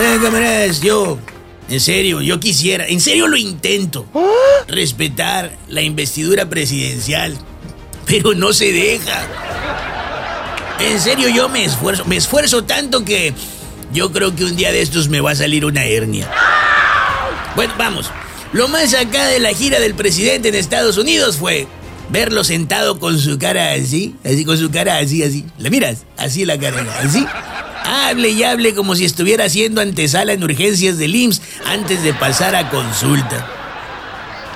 Oigan, camaradas, yo, en serio, yo quisiera, en serio lo intento, respetar la investidura presidencial, pero no se deja. En serio, yo me esfuerzo, me esfuerzo tanto que yo creo que un día de estos me va a salir una hernia. Bueno, vamos. Lo más acá de la gira del presidente en Estados Unidos fue verlo sentado con su cara así, así con su cara así, así. ¿Le miras? Así la cara, así. Hable y hable como si estuviera haciendo antesala en urgencias del IMSS antes de pasar a consulta.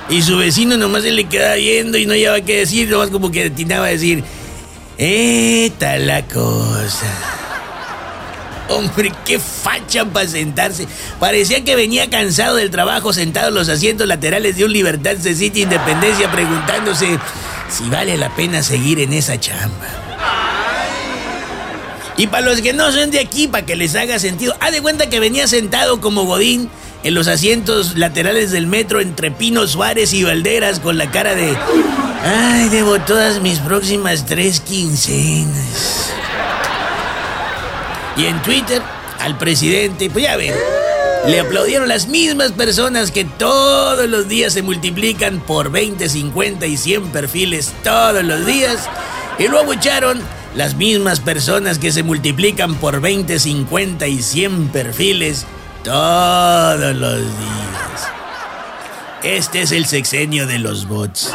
Y su vecino nomás se le queda viendo y no lleva qué decir, nomás como que atinaba a decir, ¡Esta la cosa! Hombre, qué facha para sentarse. Parecía que venía cansado del trabajo sentado en los asientos laterales de un Libertad City Independencia preguntándose si vale la pena seguir en esa chamba. Y para los que no son de aquí, para que les haga sentido, haz de cuenta que venía sentado como Godín en los asientos laterales del metro entre Pino Suárez y Valderas con la cara de... Ay, debo todas mis próximas tres quincenas. Y en Twitter, al presidente, pues ya ven, le aplaudieron las mismas personas que todos los días se multiplican por 20, 50 y 100 perfiles todos los días. Y luego echaron las mismas personas que se multiplican por 20, 50 y 100 perfiles todos los días. Este es el sexenio de los bots.